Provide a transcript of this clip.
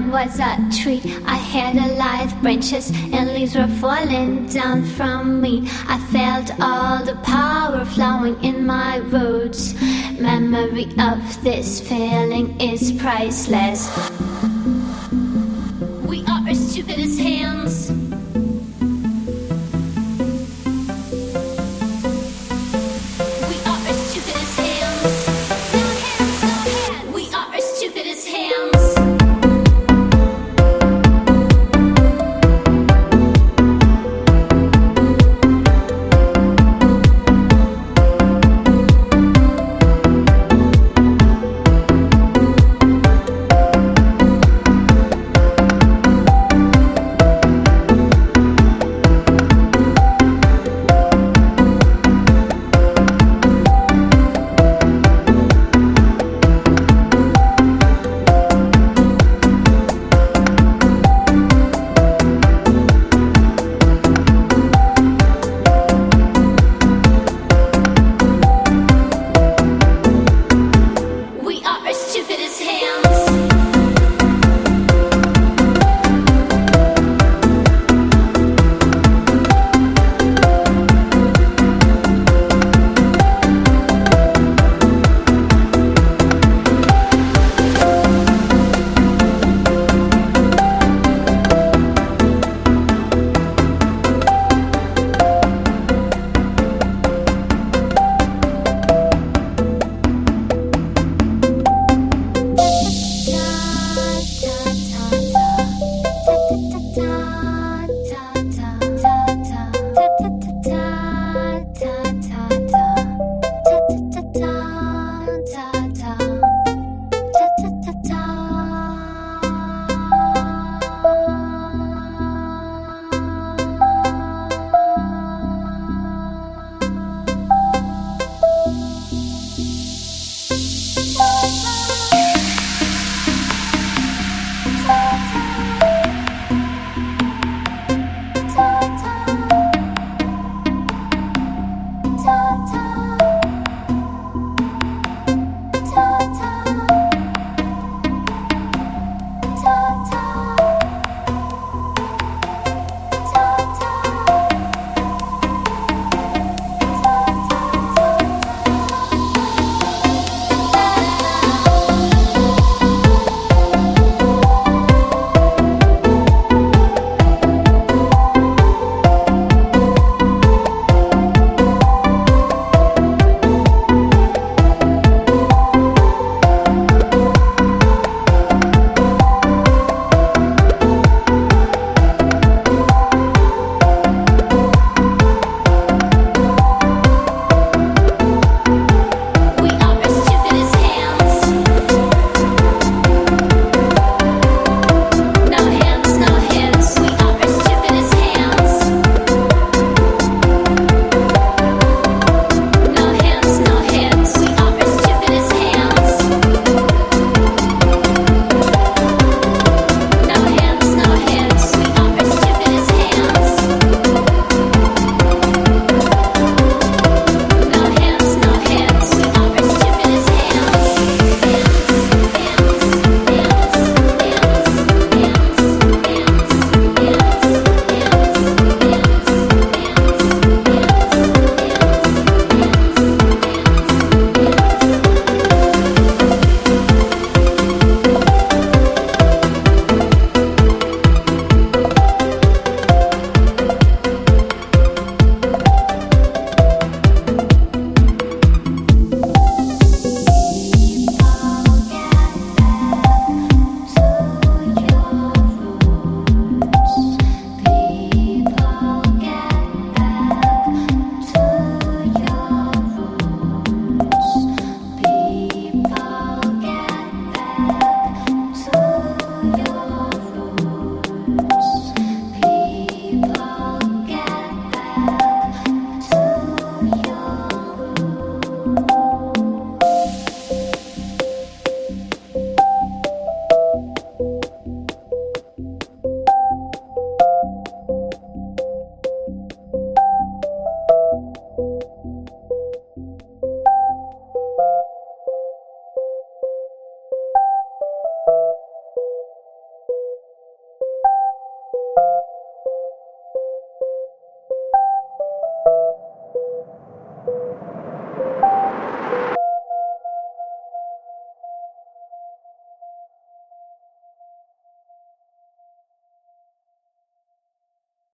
was a tree. I had a light branches and leaves were falling down from me. I felt all the power flowing in my roots. Memory of this feeling is priceless. We are as stupid as hell. up his hands.